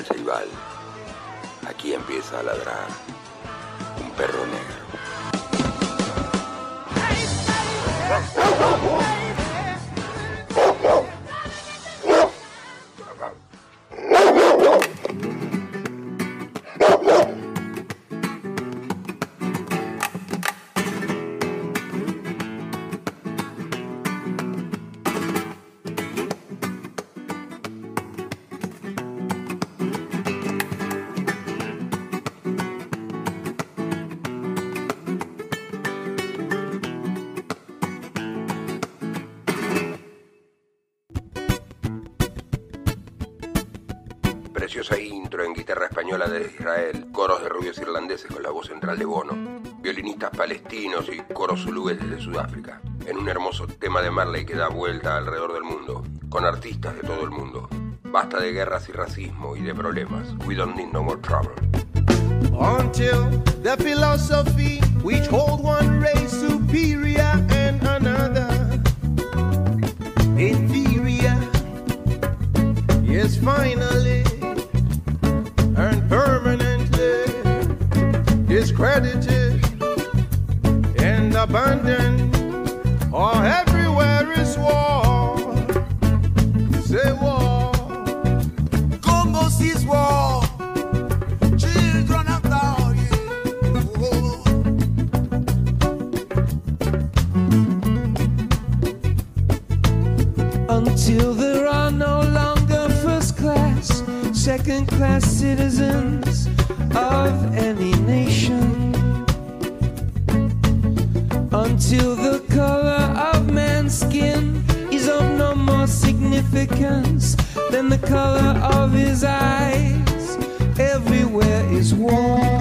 FM El Ceibal, aquí empieza a ladrar un perro negro. Y coros zulúes desde Sudáfrica, en un hermoso tema de Marley que da vuelta alrededor del mundo, con artistas de todo el mundo. Basta de guerras y racismo y de problemas. We don't need no more trouble. until the philosophy which hold one until there are no longer first class, second class citizens of any nation. Until the color of man's skin is of no more significance than the color of his eyes. Everywhere is. War.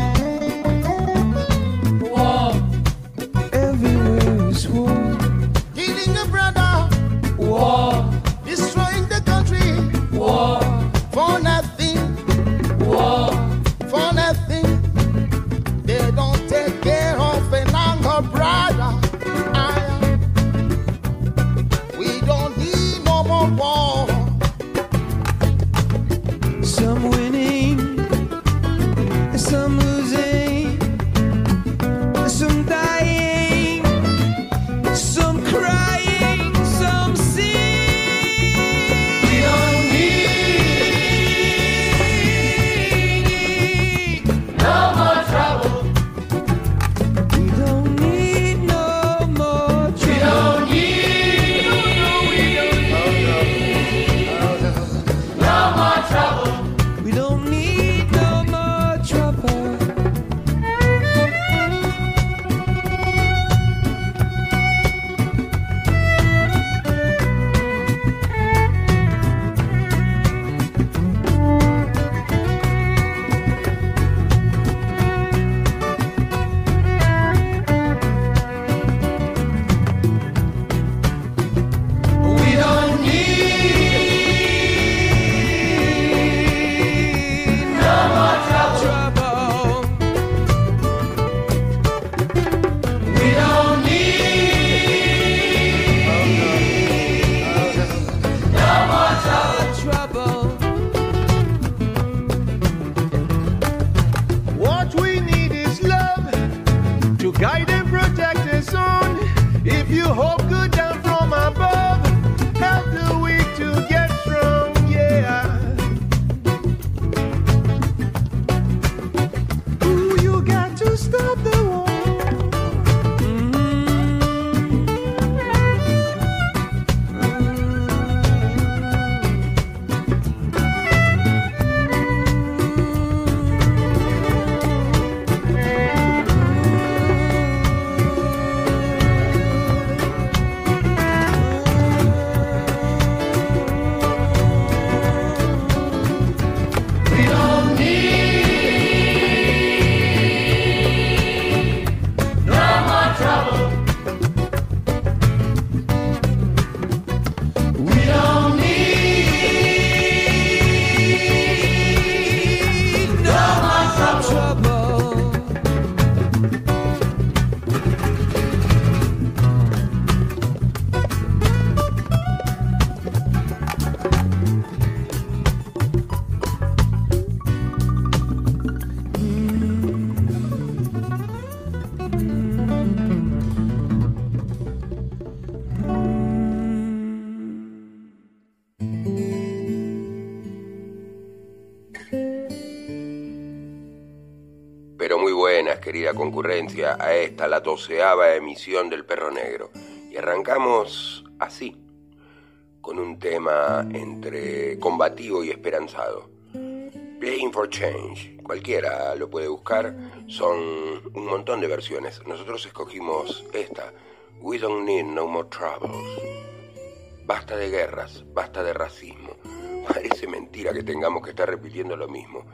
A esta, la doceava emisión del Perro Negro. Y arrancamos así, con un tema entre combativo y esperanzado. Playing for Change, cualquiera lo puede buscar, son un montón de versiones. Nosotros escogimos esta, We Don't Need No More Troubles. Basta de guerras, basta de racismo. Parece mentira que tengamos que estar repitiendo lo mismo.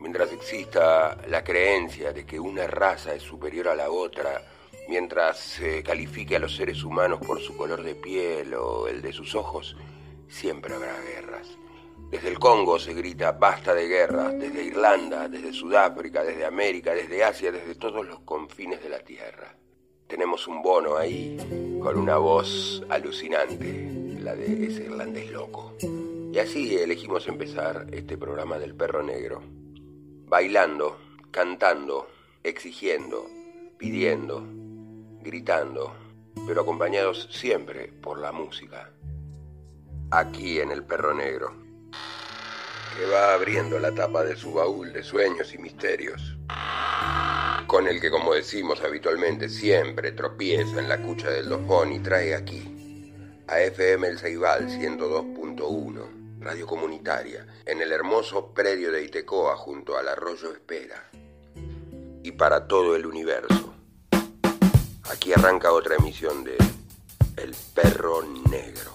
Mientras exista la creencia de que una raza es superior a la otra, mientras se califique a los seres humanos por su color de piel o el de sus ojos, siempre habrá guerras. Desde el Congo se grita basta de guerras, desde Irlanda, desde Sudáfrica, desde América, desde Asia, desde todos los confines de la tierra. Tenemos un bono ahí con una voz alucinante, la de ese irlandés loco. Y así elegimos empezar este programa del perro negro. Bailando, cantando, exigiendo, pidiendo, gritando, pero acompañados siempre por la música. Aquí en el perro negro, que va abriendo la tapa de su baúl de sueños y misterios con el que, como decimos habitualmente, siempre tropieza en la cucha del dofón y trae aquí, a FM El Ceibal 102.1, radio comunitaria, en el hermoso predio de Itecoa junto al arroyo Espera, y para todo el universo. Aquí arranca otra emisión de El Perro Negro.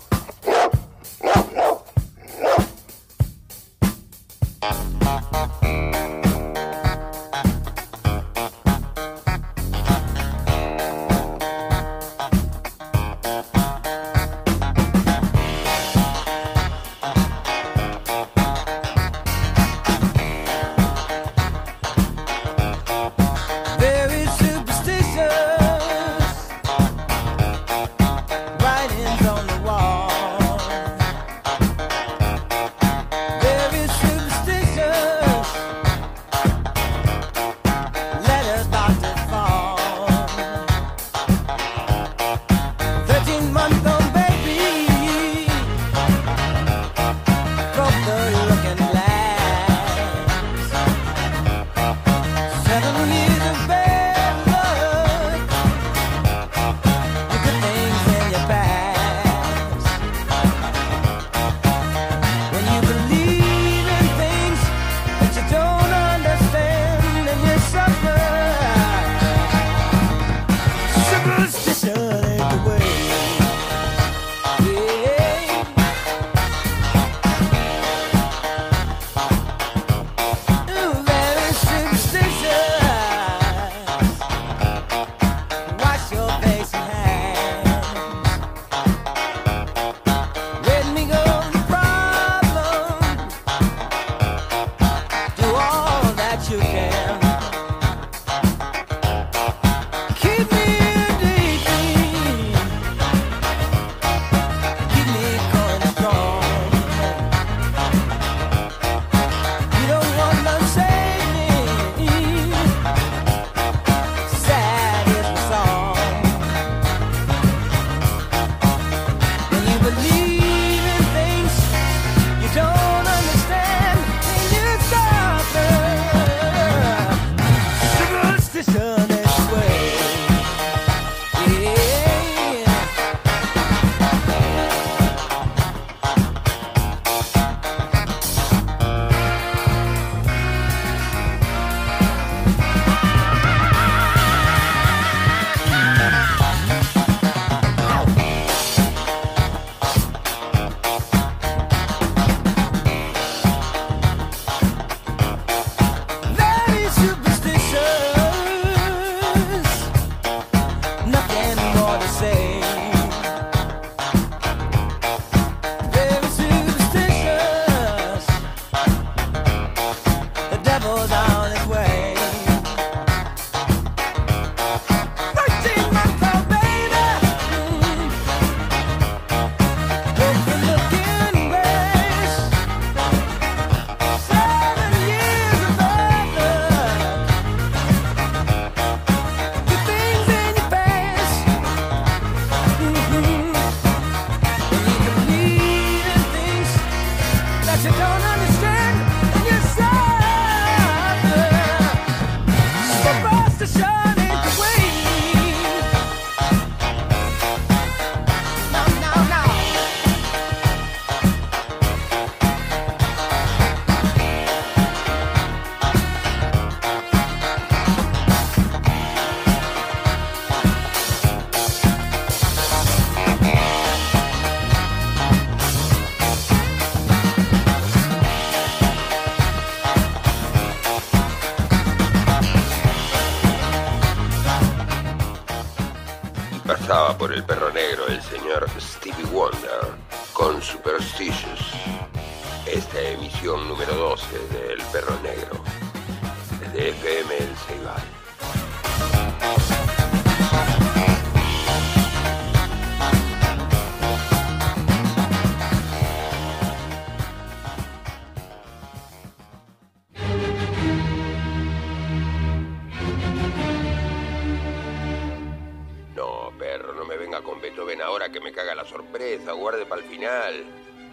La sorpresa. Guarde para el final.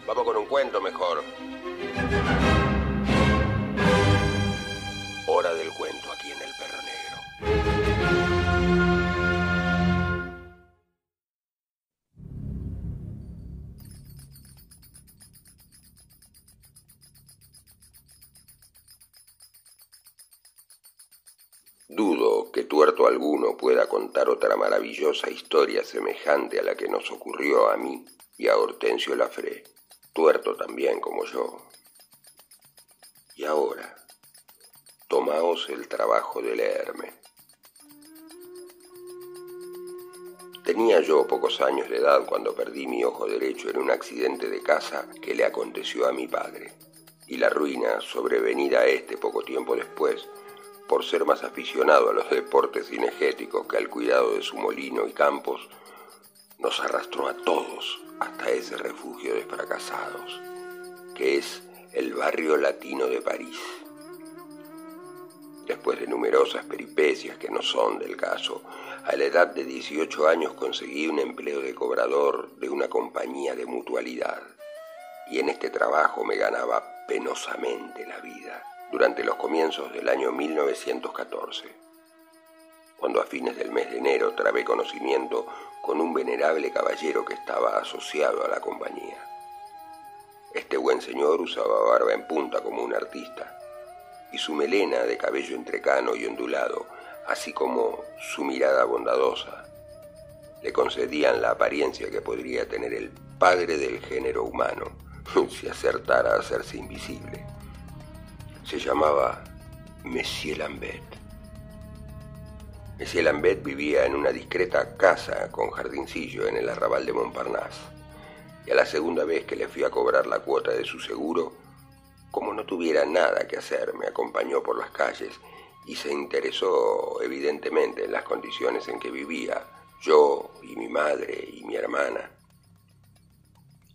Vamos con un cuento mejor. Contar otra maravillosa historia semejante a la que nos ocurrió a mí y a Hortensio Lafré, tuerto también como yo. Y ahora, tomaos el trabajo de leerme. Tenía yo pocos años de edad cuando perdí mi ojo derecho en un accidente de casa que le aconteció a mi padre, y la ruina sobrevenida a este poco tiempo después por ser más aficionado a los deportes cinegéticos que al cuidado de su molino y campos, nos arrastró a todos hasta ese refugio de fracasados, que es el barrio latino de París. Después de numerosas peripecias que no son del caso, a la edad de 18 años conseguí un empleo de cobrador de una compañía de mutualidad, y en este trabajo me ganaba penosamente la vida durante los comienzos del año 1914, cuando a fines del mes de enero trabé conocimiento con un venerable caballero que estaba asociado a la compañía. Este buen señor usaba barba en punta como un artista, y su melena de cabello entrecano y ondulado, así como su mirada bondadosa, le concedían la apariencia que podría tener el padre del género humano si acertara a hacerse invisible se llamaba Monsieur Lambert. Monsieur Lambert vivía en una discreta casa con jardincillo en el arrabal de Montparnasse. Y a la segunda vez que le fui a cobrar la cuota de su seguro, como no tuviera nada que hacer, me acompañó por las calles y se interesó evidentemente en las condiciones en que vivía yo y mi madre y mi hermana.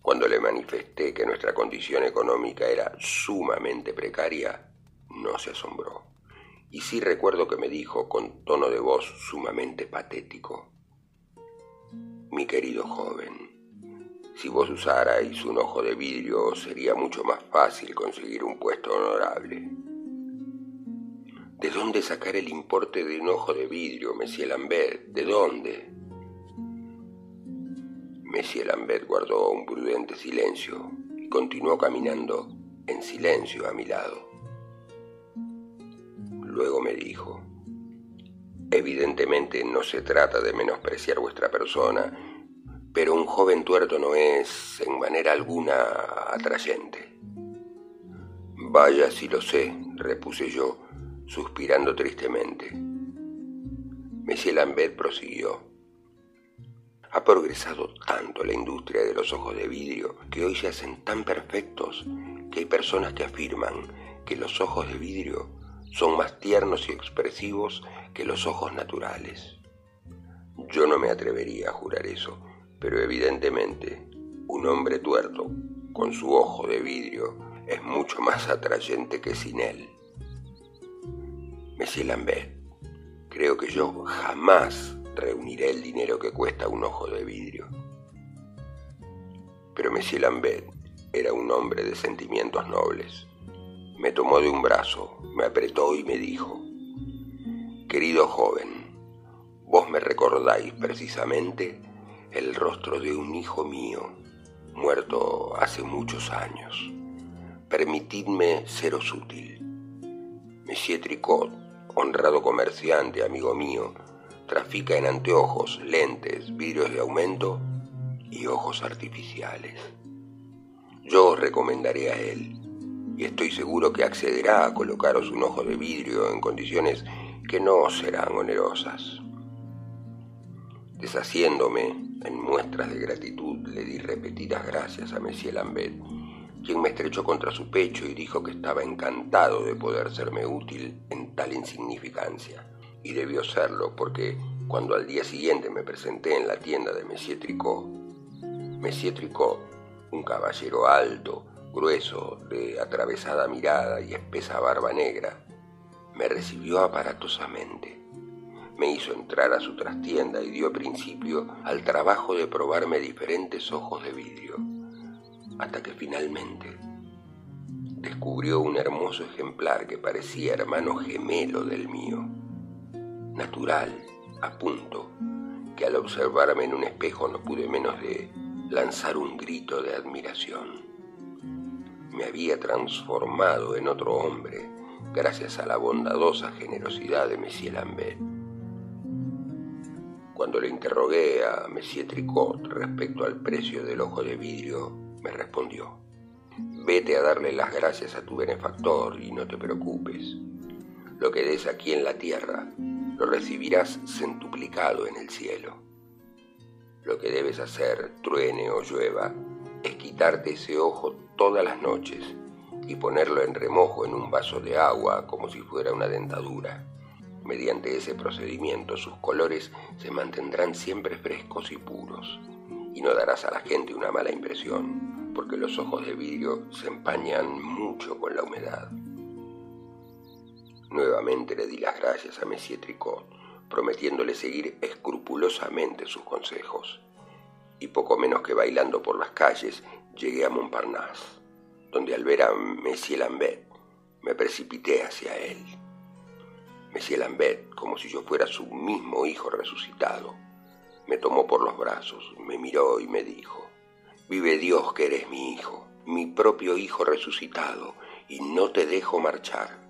Cuando le manifesté que nuestra condición económica era sumamente precaria, no se asombró. Y sí recuerdo que me dijo con tono de voz sumamente patético, mi querido joven, si vos usarais un ojo de vidrio sería mucho más fácil conseguir un puesto honorable. ¿De dónde sacar el importe de un ojo de vidrio, Monsieur Lambert? ¿De dónde? Monsieur Lambert guardó un prudente silencio y continuó caminando en silencio a mi lado. Luego me dijo, evidentemente no se trata de menospreciar vuestra persona, pero un joven tuerto no es en manera alguna atrayente. Vaya si lo sé, repuse yo, suspirando tristemente. Monsieur Lambert prosiguió. Ha progresado tanto la industria de los ojos de vidrio que hoy se hacen tan perfectos que hay personas que afirman que los ojos de vidrio son más tiernos y expresivos que los ojos naturales. Yo no me atrevería a jurar eso, pero evidentemente un hombre tuerto con su ojo de vidrio es mucho más atrayente que sin él. Monsieur Lambert, creo que yo jamás reuniré el dinero que cuesta un ojo de vidrio. Pero Monsieur Lambert era un hombre de sentimientos nobles. Me tomó de un brazo, me apretó y me dijo, Querido joven, vos me recordáis precisamente el rostro de un hijo mío, muerto hace muchos años. Permitidme seros útil. Monsieur Tricot, honrado comerciante, amigo mío, trafica en anteojos, lentes, vidrios de aumento y ojos artificiales. Yo os recomendaré a él y estoy seguro que accederá a colocaros un ojo de vidrio en condiciones que no serán onerosas. Deshaciéndome en muestras de gratitud, le di repetidas gracias a Monsieur Lambert, quien me estrechó contra su pecho y dijo que estaba encantado de poder serme útil en tal insignificancia. Y debió serlo porque cuando al día siguiente me presenté en la tienda de Monsieur Tricot, Monsieur Tricot, un caballero alto, grueso, de atravesada mirada y espesa barba negra, me recibió aparatosamente. Me hizo entrar a su trastienda y dio principio al trabajo de probarme diferentes ojos de vidrio, hasta que finalmente descubrió un hermoso ejemplar que parecía hermano gemelo del mío, natural, a punto, que al observarme en un espejo no pude menos de lanzar un grito de admiración me había transformado en otro hombre gracias a la bondadosa generosidad de Monsieur Lambert. Cuando le interrogué a Monsieur Tricot respecto al precio del ojo de vidrio, me respondió, vete a darle las gracias a tu benefactor y no te preocupes. Lo que des aquí en la tierra, lo recibirás centuplicado en el cielo. Lo que debes hacer, truene o llueva, es quitarte ese ojo todas las noches y ponerlo en remojo en un vaso de agua como si fuera una dentadura. Mediante ese procedimiento sus colores se mantendrán siempre frescos y puros y no darás a la gente una mala impresión porque los ojos de vidrio se empañan mucho con la humedad. Nuevamente le di las gracias a Monsieur Tricot, prometiéndole seguir escrupulosamente sus consejos y poco menos que bailando por las calles llegué a Montparnasse, donde al ver a Monsieur Lambert me precipité hacia él. Monsieur Lambert, como si yo fuera su mismo hijo resucitado, me tomó por los brazos, me miró y me dijo, Vive Dios que eres mi hijo, mi propio hijo resucitado, y no te dejo marchar.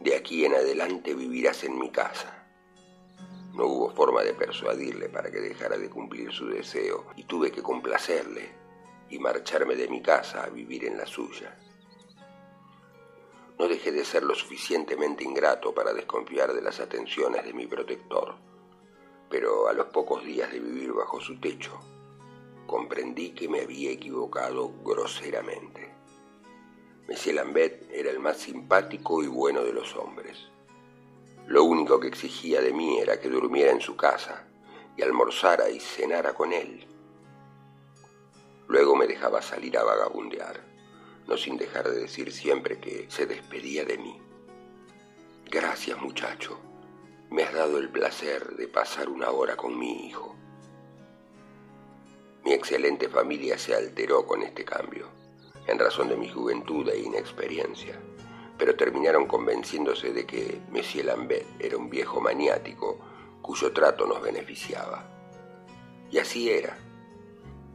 De aquí en adelante vivirás en mi casa. No hubo forma de persuadirle para que dejara de cumplir su deseo y tuve que complacerle y marcharme de mi casa a vivir en la suya. No dejé de ser lo suficientemente ingrato para desconfiar de las atenciones de mi protector, pero a los pocos días de vivir bajo su techo, comprendí que me había equivocado groseramente. Monsieur Lambert era el más simpático y bueno de los hombres lo único que exigía de mí era que durmiera en su casa y almorzara y cenara con él. Luego me dejaba salir a vagabundear, no sin dejar de decir siempre que se despedía de mí. Gracias muchacho, me has dado el placer de pasar una hora con mi hijo. Mi excelente familia se alteró con este cambio, en razón de mi juventud e inexperiencia pero terminaron convenciéndose de que Monsieur Lambert era un viejo maniático cuyo trato nos beneficiaba. Y así era.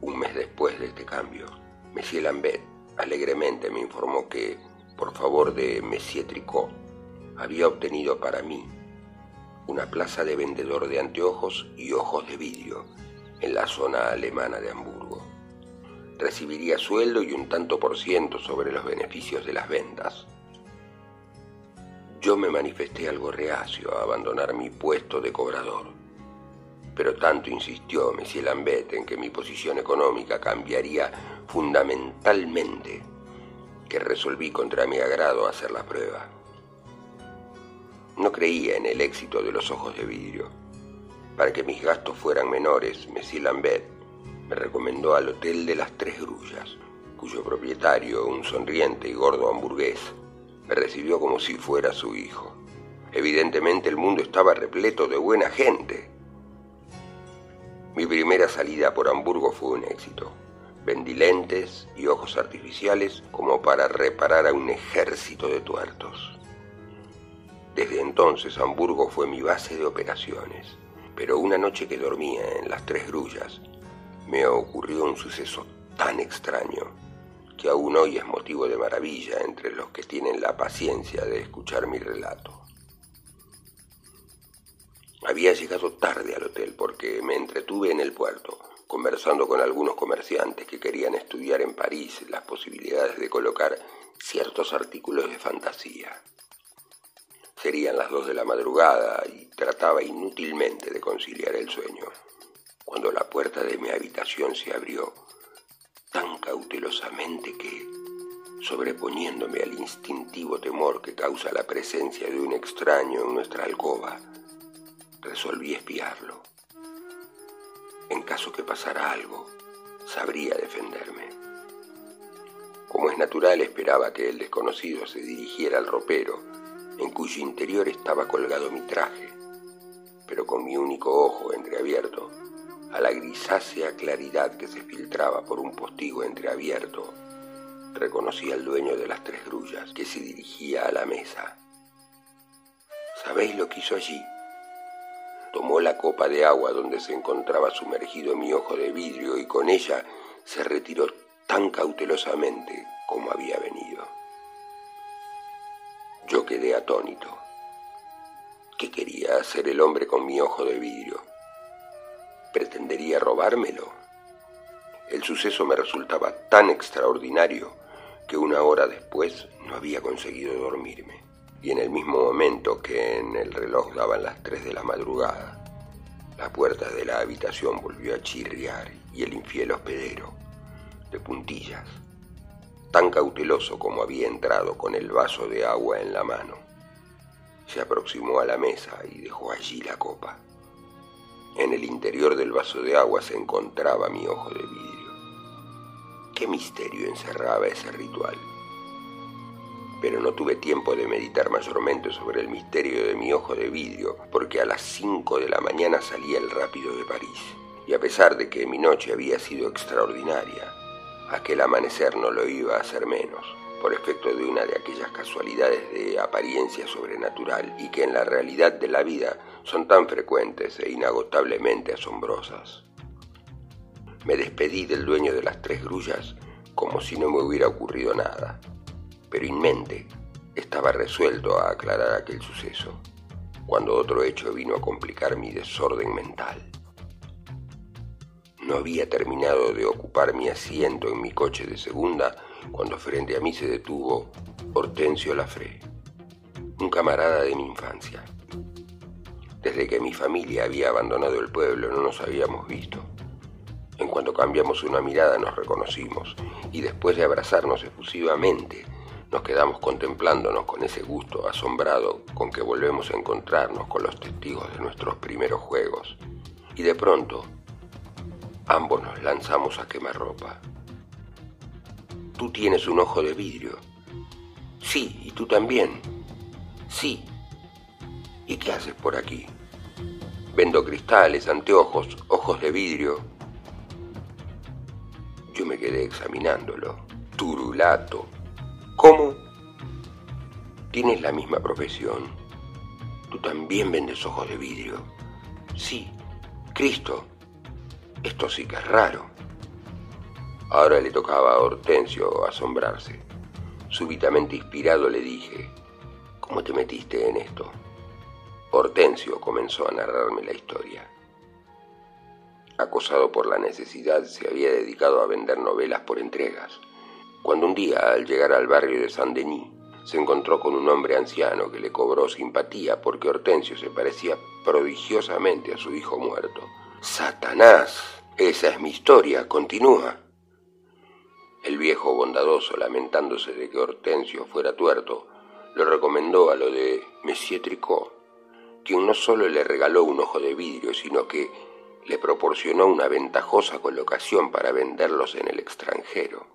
Un mes después de este cambio, Monsieur Lambert alegremente me informó que, por favor de Monsieur Tricot, había obtenido para mí una plaza de vendedor de anteojos y ojos de vidrio en la zona alemana de Hamburgo. Recibiría sueldo y un tanto por ciento sobre los beneficios de las ventas. Yo me manifesté algo reacio a abandonar mi puesto de cobrador, pero tanto insistió Monsieur Lambert en que mi posición económica cambiaría fundamentalmente que resolví contra mi agrado hacer la prueba. No creía en el éxito de los ojos de vidrio. Para que mis gastos fueran menores, Monsieur Lambert me recomendó al Hotel de las Tres Grullas, cuyo propietario, un sonriente y gordo hamburgués, me recibió como si fuera su hijo. Evidentemente el mundo estaba repleto de buena gente. Mi primera salida por Hamburgo fue un éxito. Vendí lentes y ojos artificiales como para reparar a un ejército de tuertos. Desde entonces Hamburgo fue mi base de operaciones, pero una noche que dormía en las Tres Grullas, me ocurrió un suceso tan extraño que aún hoy es motivo de maravilla entre los que tienen la paciencia de escuchar mi relato. Había llegado tarde al hotel porque me entretuve en el puerto, conversando con algunos comerciantes que querían estudiar en París las posibilidades de colocar ciertos artículos de fantasía. Serían las dos de la madrugada y trataba inútilmente de conciliar el sueño, cuando la puerta de mi habitación se abrió tan cautelosamente que, sobreponiéndome al instintivo temor que causa la presencia de un extraño en nuestra alcoba, resolví espiarlo. En caso que pasara algo, sabría defenderme. Como es natural, esperaba que el desconocido se dirigiera al ropero, en cuyo interior estaba colgado mi traje, pero con mi único ojo entreabierto, a la grisácea claridad que se filtraba por un postigo entreabierto, reconocí al dueño de las tres grullas que se dirigía a la mesa. ¿Sabéis lo que hizo allí? Tomó la copa de agua donde se encontraba sumergido mi ojo de vidrio y con ella se retiró tan cautelosamente como había venido. Yo quedé atónito. ¿Qué quería hacer el hombre con mi ojo de vidrio? ¿Pretendería robármelo? El suceso me resultaba tan extraordinario que una hora después no había conseguido dormirme. Y en el mismo momento que en el reloj daban las tres de la madrugada, la puerta de la habitación volvió a chirriar y el infiel hospedero, de puntillas, tan cauteloso como había entrado con el vaso de agua en la mano. Se aproximó a la mesa y dejó allí la copa. En el interior del vaso de agua se encontraba mi ojo de vidrio. ¿Qué misterio encerraba ese ritual? Pero no tuve tiempo de meditar mayormente sobre el misterio de mi ojo de vidrio, porque a las cinco de la mañana salía el rápido de París. Y a pesar de que mi noche había sido extraordinaria, Aquel amanecer no lo iba a hacer menos, por efecto de una de aquellas casualidades de apariencia sobrenatural y que en la realidad de la vida son tan frecuentes e inagotablemente asombrosas. Me despedí del dueño de las tres grullas como si no me hubiera ocurrido nada, pero en mente estaba resuelto a aclarar aquel suceso, cuando otro hecho vino a complicar mi desorden mental. No había terminado de ocupar mi asiento en mi coche de segunda cuando frente a mí se detuvo Hortensio Lafré, un camarada de mi infancia. Desde que mi familia había abandonado el pueblo no nos habíamos visto. En cuanto cambiamos una mirada nos reconocimos y después de abrazarnos efusivamente nos quedamos contemplándonos con ese gusto asombrado con que volvemos a encontrarnos con los testigos de nuestros primeros juegos. Y de pronto Ambos nos lanzamos a quemarropa. Tú tienes un ojo de vidrio. Sí, y tú también. Sí. ¿Y qué haces por aquí? Vendo cristales, anteojos, ojos de vidrio. Yo me quedé examinándolo. Turulato. ¿Cómo? Tienes la misma profesión. Tú también vendes ojos de vidrio. Sí. Cristo. Esto sí que es raro. Ahora le tocaba a Hortensio asombrarse. Súbitamente inspirado le dije, ¿cómo te metiste en esto? Hortensio comenzó a narrarme la historia. Acosado por la necesidad, se había dedicado a vender novelas por entregas. Cuando un día, al llegar al barrio de Saint-Denis, se encontró con un hombre anciano que le cobró simpatía porque Hortensio se parecía prodigiosamente a su hijo muerto. ¡Satanás! Esa es mi historia, continúa. El viejo bondadoso, lamentándose de que Hortensio fuera tuerto, lo recomendó a lo de Monsieur Tricot, quien no solo le regaló un ojo de vidrio, sino que le proporcionó una ventajosa colocación para venderlos en el extranjero.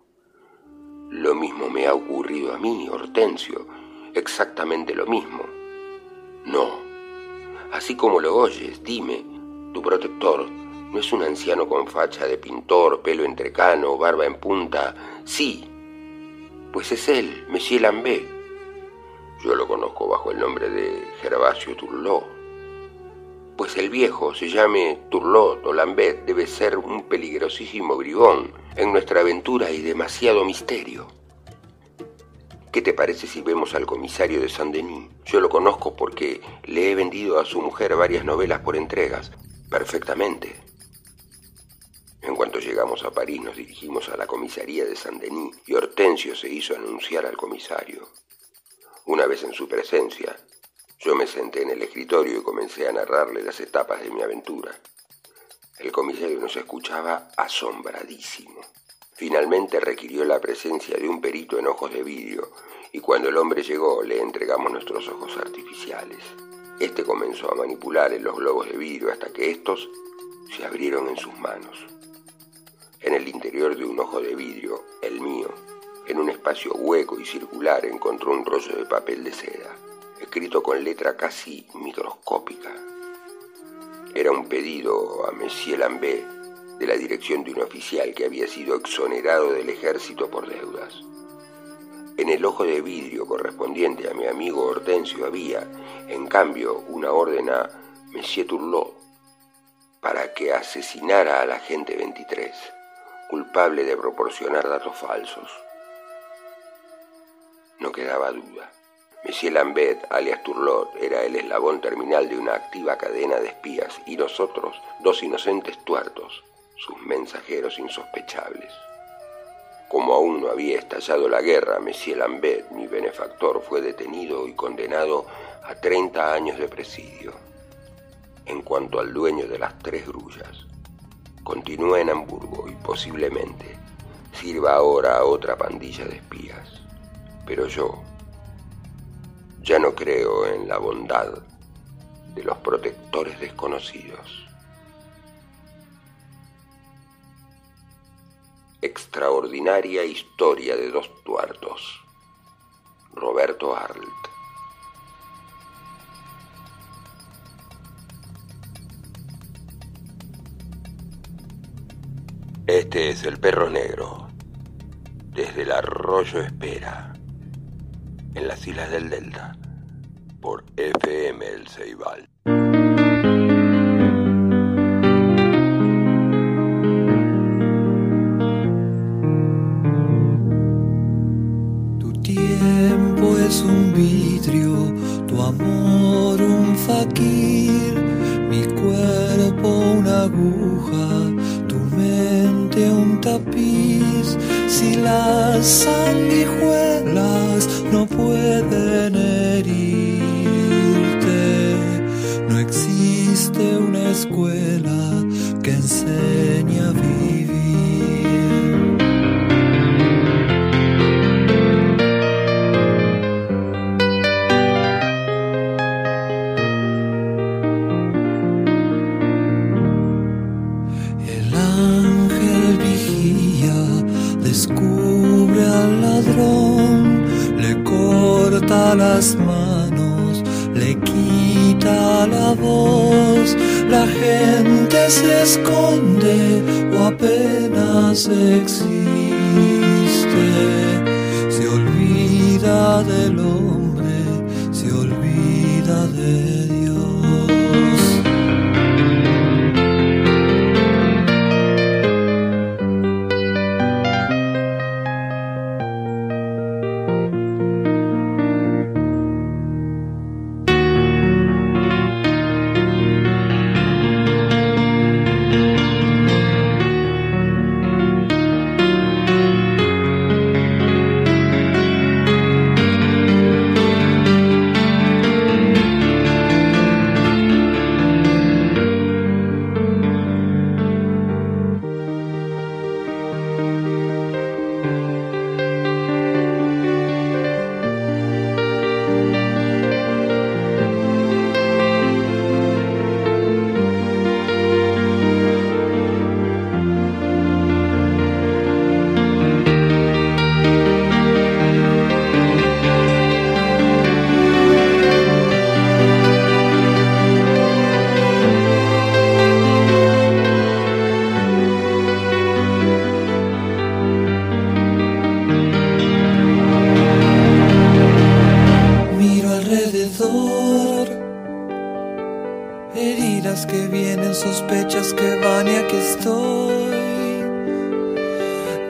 Lo mismo me ha ocurrido a mí, Hortensio, exactamente lo mismo. No, así como lo oyes, dime, tu protector no es un anciano con facha de pintor, pelo entrecano, barba en punta. Sí, pues es él, Monsieur Lambé. Yo lo conozco bajo el nombre de Gervasio Turlot. Pues el viejo, se llame Turlot o Lambert, debe ser un peligrosísimo bribón. En nuestra aventura hay demasiado misterio. ¿Qué te parece si vemos al comisario de Saint-Denis? Yo lo conozco porque le he vendido a su mujer varias novelas por entregas. Perfectamente. En cuanto llegamos a París nos dirigimos a la comisaría de Saint-Denis y Hortensio se hizo anunciar al comisario. Una vez en su presencia, yo me senté en el escritorio y comencé a narrarle las etapas de mi aventura. El comisario nos escuchaba asombradísimo. Finalmente requirió la presencia de un perito en ojos de vidrio y cuando el hombre llegó le entregamos nuestros ojos artificiales. Este comenzó a manipular en los globos de vidrio hasta que estos se abrieron en sus manos. En el interior de un ojo de vidrio, el mío, en un espacio hueco y circular encontró un rollo de papel de seda, escrito con letra casi microscópica. Era un pedido a Monsieur Lambert de la dirección de un oficial que había sido exonerado del ejército por deudas. En el ojo de vidrio correspondiente a mi amigo Hortensio había, en cambio, una orden a Monsieur Turlot para que asesinara al agente 23, culpable de proporcionar datos falsos. No quedaba duda. Monsieur Lambert, alias Turlot, era el eslabón terminal de una activa cadena de espías y nosotros, dos inocentes tuertos, sus mensajeros insospechables. Como aún no había estallado la guerra, Monsieur Lambert, mi benefactor, fue detenido y condenado a 30 años de presidio. En cuanto al dueño de las tres grullas, continúa en Hamburgo y posiblemente sirva ahora a otra pandilla de espías. Pero yo ya no creo en la bondad de los protectores desconocidos. Extraordinaria historia de dos tuertos. Roberto Arlt. Este es el perro negro, desde el arroyo Espera, en las islas del Delta, por FM El Ceibal. Tapiz. Si las sanguijuelas no pueden herirte, no existe una escuela que enseñe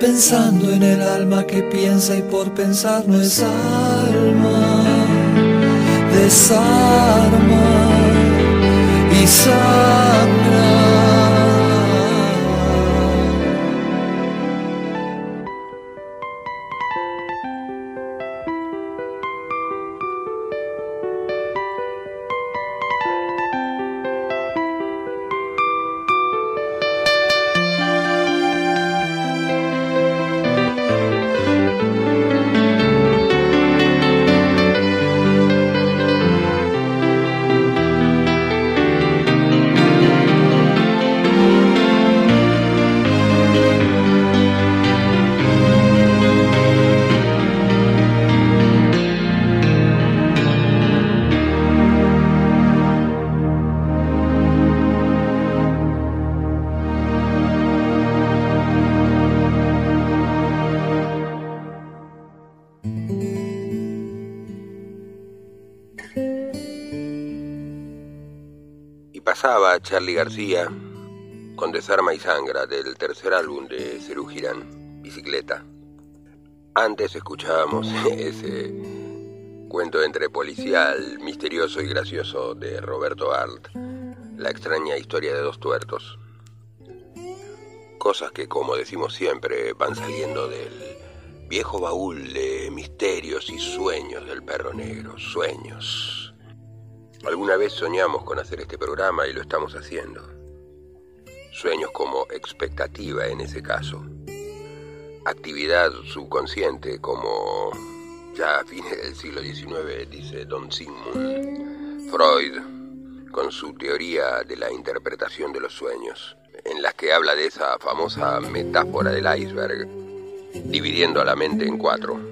Pensando en el alma que piensa y por pensar no es alma. Desarma y sangra. García con Desarma y Sangra del tercer álbum de Cerú Bicicleta. Antes escuchábamos ese cuento entre policial, misterioso y gracioso de Roberto Arlt, la extraña historia de dos tuertos. Cosas que, como decimos siempre, van saliendo del viejo baúl de misterios y sueños del perro negro, sueños Alguna vez soñamos con hacer este programa y lo estamos haciendo. Sueños como expectativa en ese caso. Actividad subconsciente como ya a fines del siglo XIX dice Don Sigmund Freud con su teoría de la interpretación de los sueños, en las que habla de esa famosa metáfora del iceberg, dividiendo a la mente en cuatro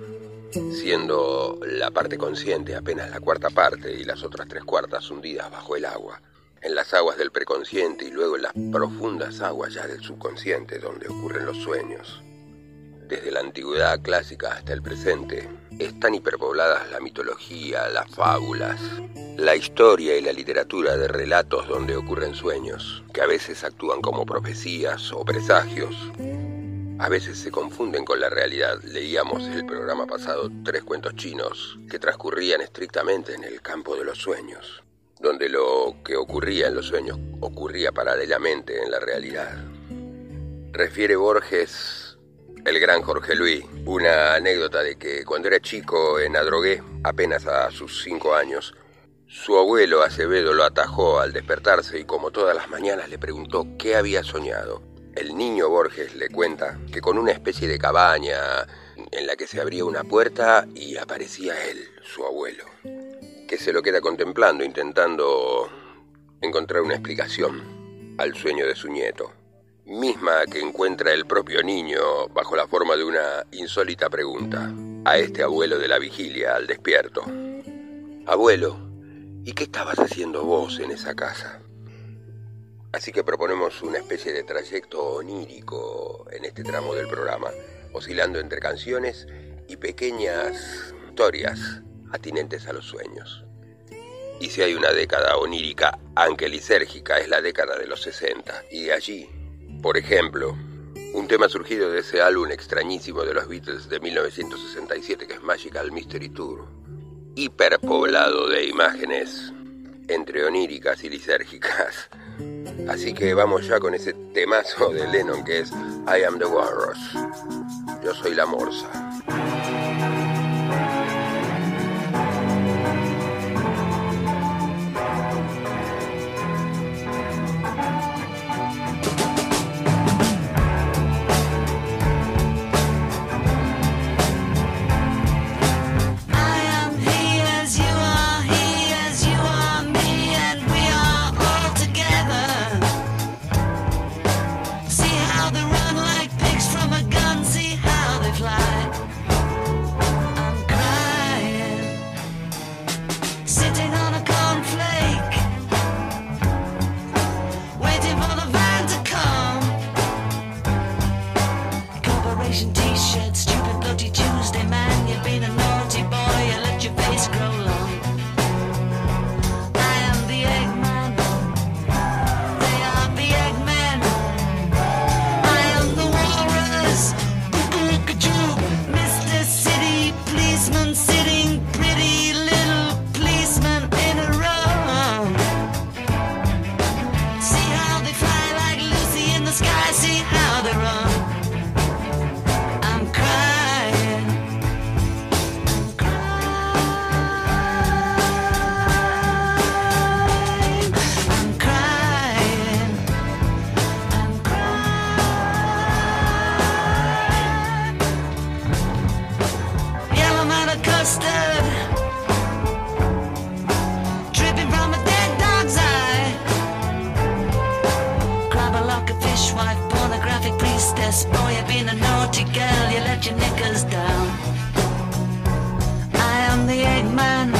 siendo la parte consciente apenas la cuarta parte y las otras tres cuartas hundidas bajo el agua, en las aguas del preconsciente y luego en las profundas aguas ya del subconsciente donde ocurren los sueños. Desde la antigüedad clásica hasta el presente, están hiperpobladas la mitología, las fábulas, la historia y la literatura de relatos donde ocurren sueños, que a veces actúan como profecías o presagios, a veces se confunden con la realidad. Leíamos el programa pasado tres cuentos chinos que transcurrían estrictamente en el campo de los sueños, donde lo que ocurría en los sueños ocurría paralelamente en la realidad. Refiere Borges, el gran Jorge Luis, una anécdota de que cuando era chico en Adrogué, apenas a sus cinco años, su abuelo Acevedo lo atajó al despertarse y como todas las mañanas le preguntó qué había soñado. El niño Borges le cuenta que con una especie de cabaña en la que se abría una puerta y aparecía él, su abuelo, que se lo queda contemplando intentando encontrar una explicación al sueño de su nieto, misma que encuentra el propio niño bajo la forma de una insólita pregunta a este abuelo de la vigilia al despierto. Abuelo, ¿y qué estabas haciendo vos en esa casa? Así que proponemos una especie de trayecto onírico en este tramo del programa, oscilando entre canciones y pequeñas historias atinentes a los sueños. Y si hay una década onírica lisérgica, es la década de los 60, y allí, por ejemplo, un tema surgido de ese álbum extrañísimo de los Beatles de 1967 que es Magical Mystery Tour, hiperpoblado de imágenes entre oníricas y lisérgicas Así que vamos ya con ese temazo de Lennon que es I am the Walrus. Yo soy la morsa. Yes, boy, you've been a naughty girl, you let your knickers down. I am the Eggman.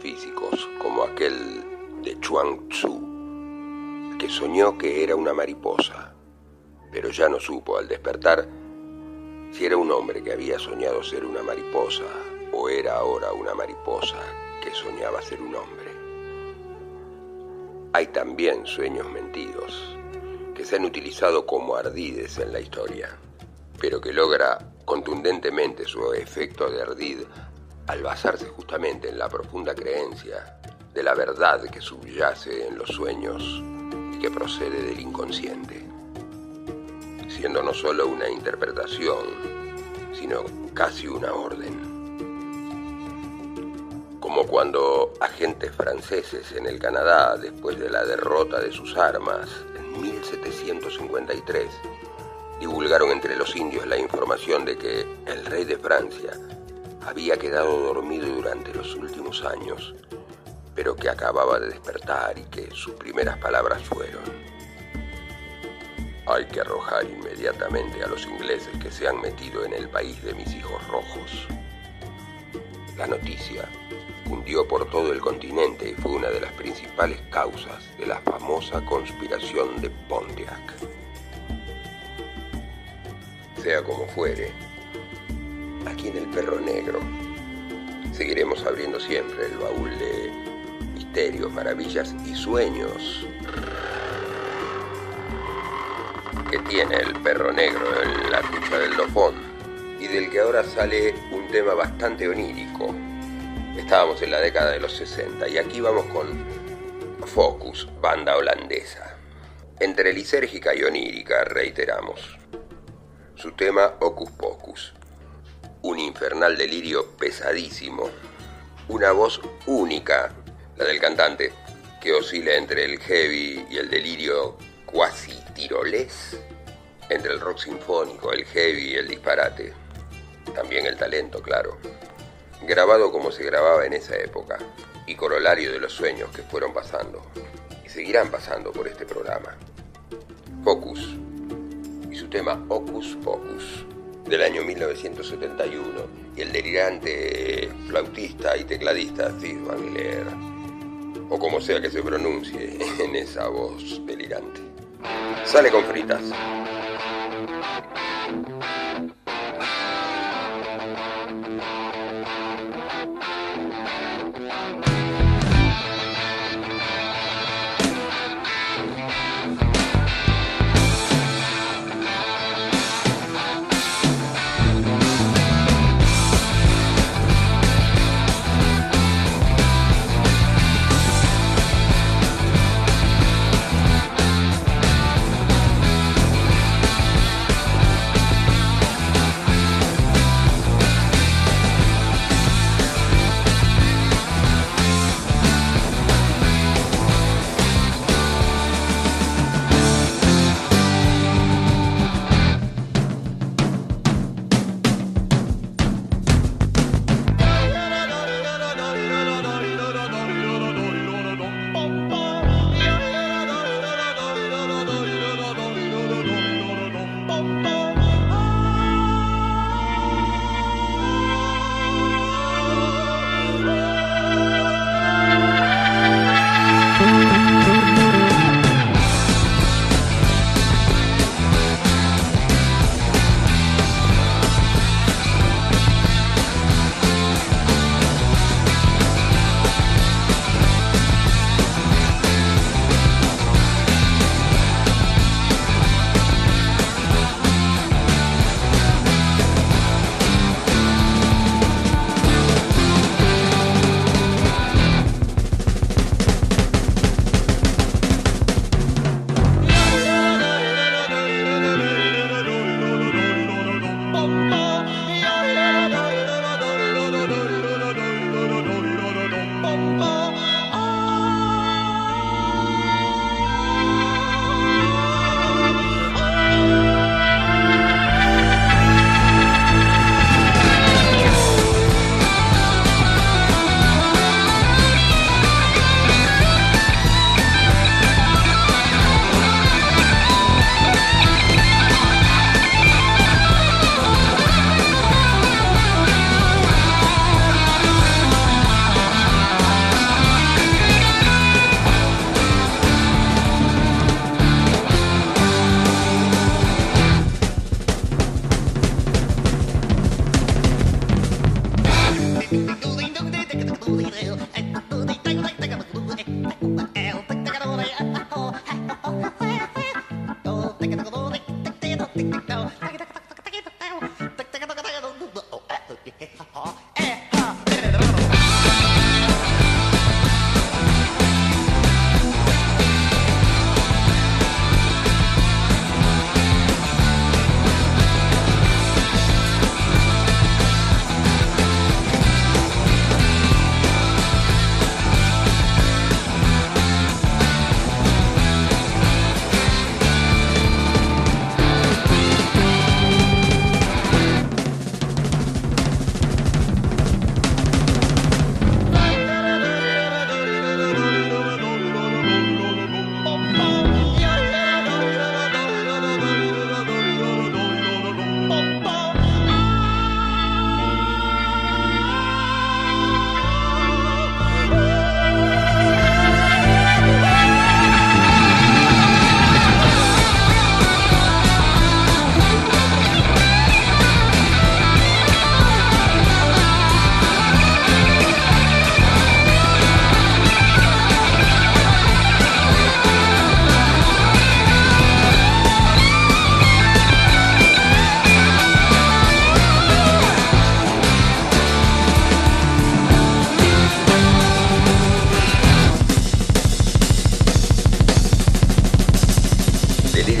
Metafísicos, como aquel de Chuang Tzu, que soñó que era una mariposa, pero ya no supo al despertar si era un hombre que había soñado ser una mariposa o era ahora una mariposa que soñaba ser un hombre. Hay también sueños mentidos que se han utilizado como ardides en la historia, pero que logra contundentemente su efecto de ardid al basarse justamente en la profunda creencia de la verdad que subyace en los sueños y que procede del inconsciente, siendo no solo una interpretación, sino casi una orden. Como cuando agentes franceses en el Canadá, después de la derrota de sus armas en 1753, divulgaron entre los indios la información de que el rey de Francia había quedado dormido durante los últimos años, pero que acababa de despertar y que sus primeras palabras fueron, hay que arrojar inmediatamente a los ingleses que se han metido en el país de mis hijos rojos. La noticia cundió por todo el continente y fue una de las principales causas de la famosa conspiración de Pontiac. Sea como fuere, aquí en el perro negro seguiremos abriendo siempre el baúl de misterios, maravillas y sueños que tiene el perro negro en la cucha del dofón y del que ahora sale un tema bastante onírico. Estábamos en la década de los 60 y aquí vamos con Focus, banda holandesa. Entre lisérgica y onírica, reiteramos. Su tema Ocus Pocus. Un infernal delirio pesadísimo. Una voz única, la del cantante, que oscila entre el heavy y el delirio cuasi tirolés, entre el rock sinfónico, el heavy y el disparate. También el talento, claro. grabado como se grababa en esa época y corolario de los sueños que fueron pasando y seguirán pasando por este programa. Focus y su tema Ocus Pocus del año 1971 y el delirante flautista y tecladista Steve Van Leer, o como sea que se pronuncie en esa voz delirante. Sale con fritas.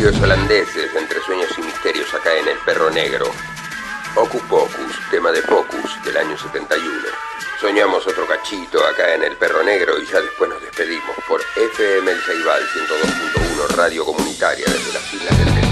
Delirios holandeses entre sueños y misterios acá en El Perro Negro. Ocus Pocus, tema de Focus del año 71. Soñamos otro cachito acá en El Perro Negro y ya después nos despedimos por FM El Ceibal 102.1 Radio Comunitaria desde las Islas del Delta.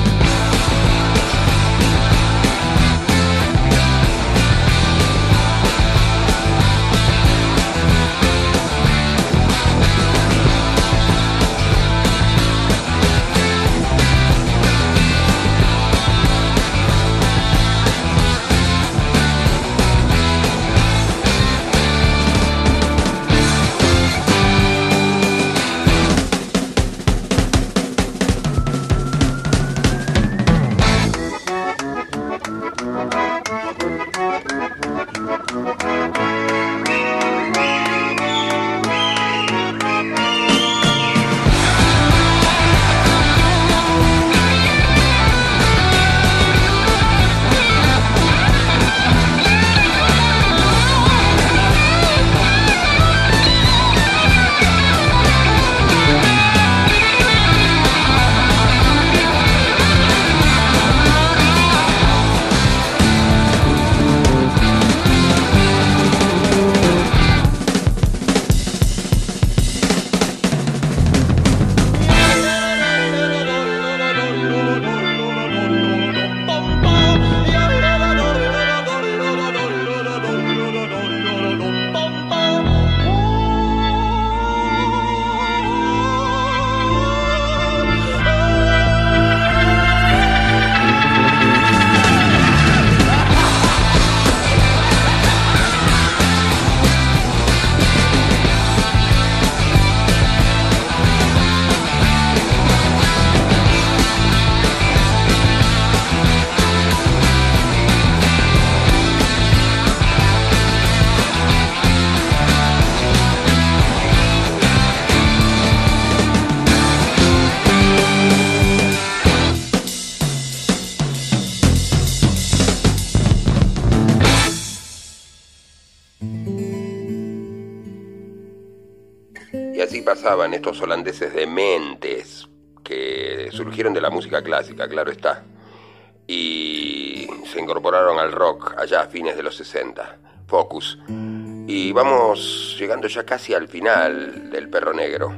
Pasaban estos holandeses dementes que surgieron de la música clásica, claro está, y se incorporaron al rock allá a fines de los 60, Focus. Y vamos llegando ya casi al final del Perro Negro.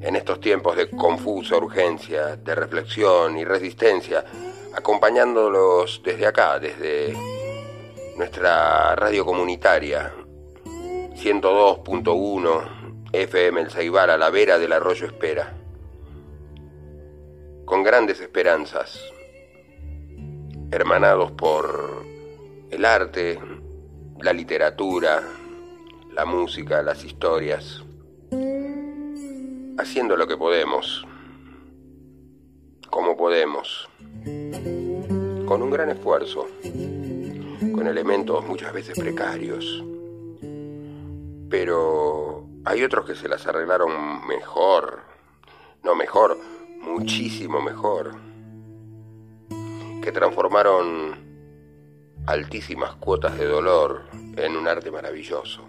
En estos tiempos de confusa urgencia, de reflexión y resistencia, acompañándolos desde acá, desde nuestra radio comunitaria, 102.1 FM El Ceibal a la vera del arroyo Espera, con grandes esperanzas, hermanados por el arte, la literatura, la música, las historias, haciendo lo que podemos, como podemos, con un gran esfuerzo, con elementos muchas veces precarios, pero hay otros que se las arreglaron mejor, no mejor, muchísimo mejor, que transformaron altísimas cuotas de dolor en un arte maravilloso.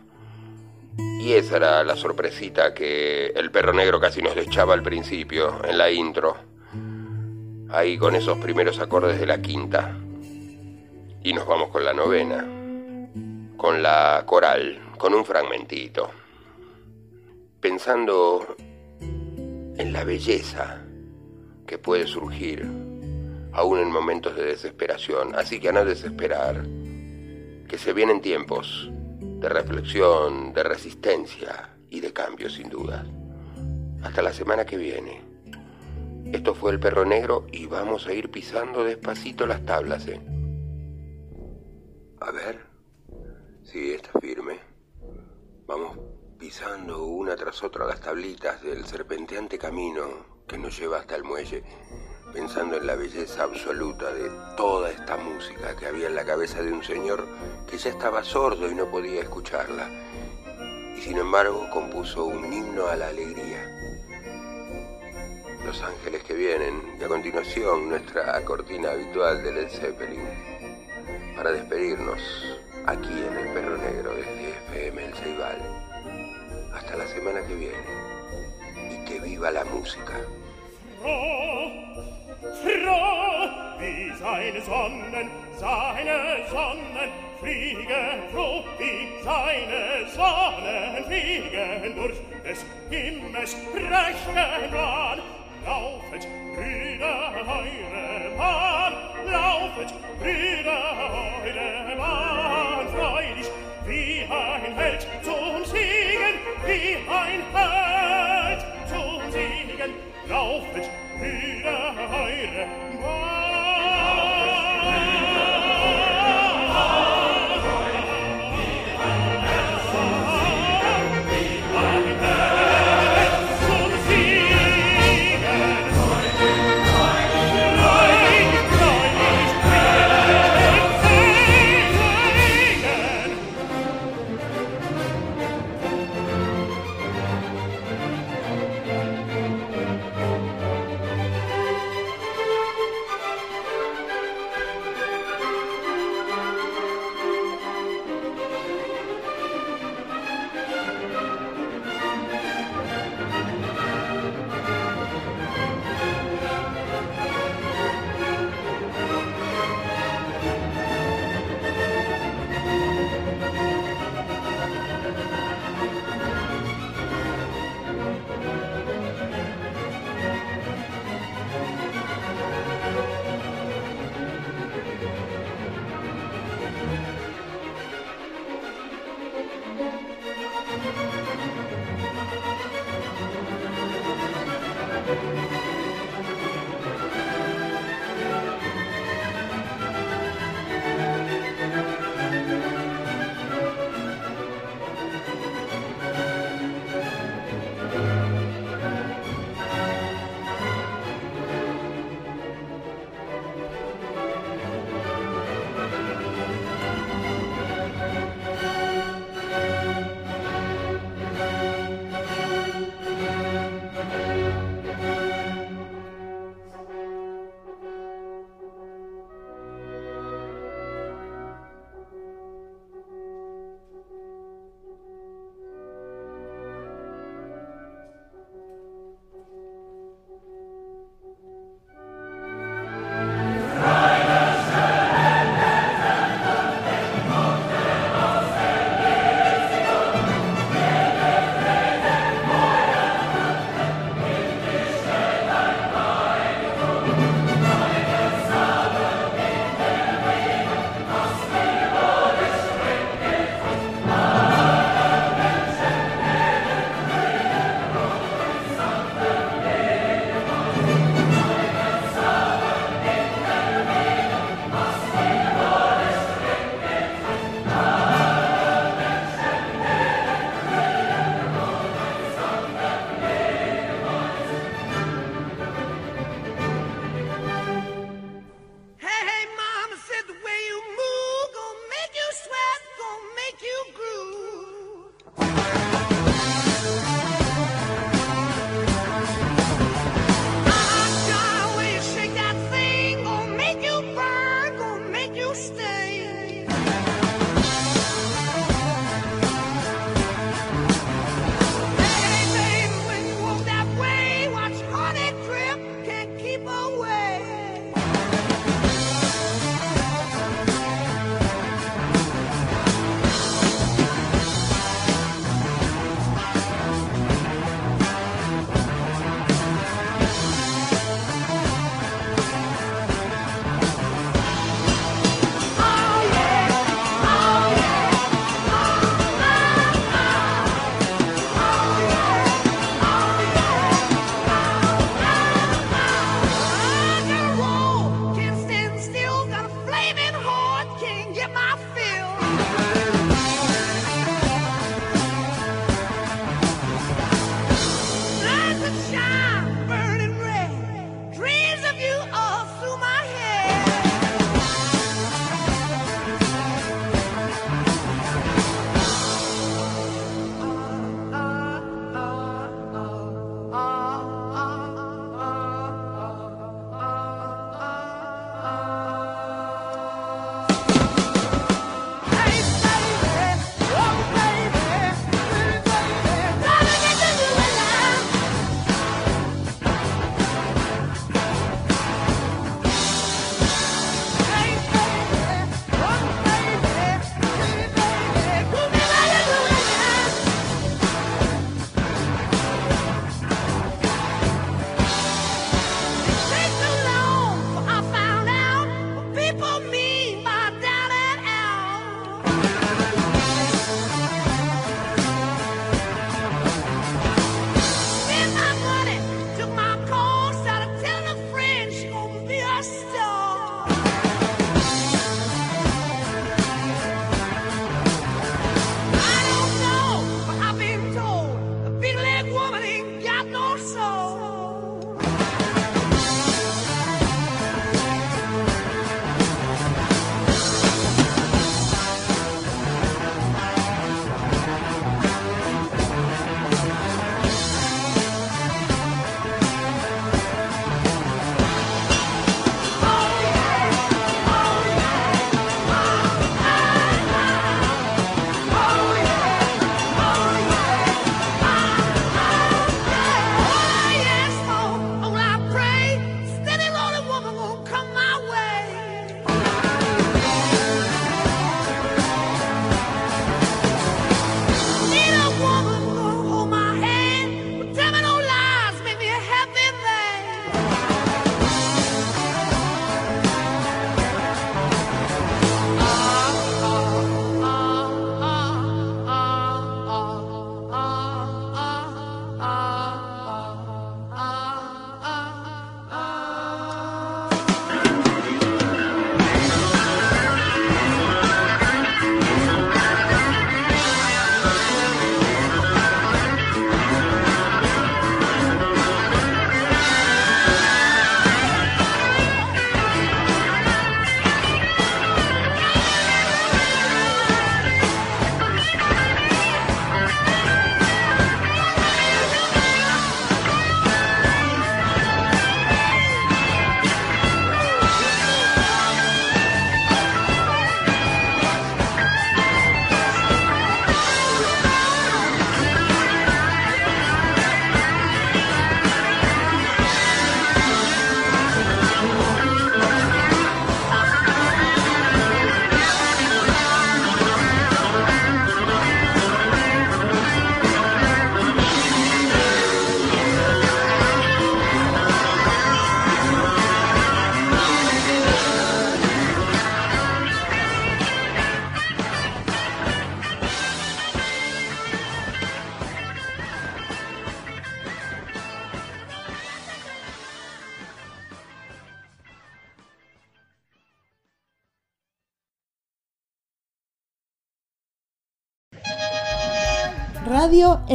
Y esa era la sorpresita que el perro negro casi nos echaba al principio, en la intro, ahí con esos primeros acordes de la quinta. Y nos vamos con la novena, con la coral, con un fragmentito pensando en la belleza que puede surgir aún en momentos de desesperación. Así que a no desesperar, que se vienen tiempos de reflexión, de resistencia y de cambio sin duda. Hasta la semana que viene. Esto fue el perro negro y vamos a ir pisando despacito las tablas, ¿eh? A ver. Sí, está firme. Vamos pisando una tras otra las tablitas del serpenteante camino que nos lleva hasta el muelle, pensando en la belleza absoluta de toda esta música que había en la cabeza de un señor que ya estaba sordo y no podía escucharla, y sin embargo compuso un himno a la alegría. Los ángeles que vienen, y a continuación nuestra cortina habitual de Led Zeppelin, para despedirnos aquí en El Perro Negro desde FM El Ceibal. Hasta la semana que viene. Y que viva la música. Froh, wie seine Sonnen, seine Sonnen fliegen, froh, wie seine Sonnen fliegen durch des Himmels rechten Plan laufet, Brüder, eure Bahn, laufet, Brüder, eure Bahn, freudig, wie ein Held zum Siegen, wie ein Held zum Siegen, laufet, Brüder, eure Bahn.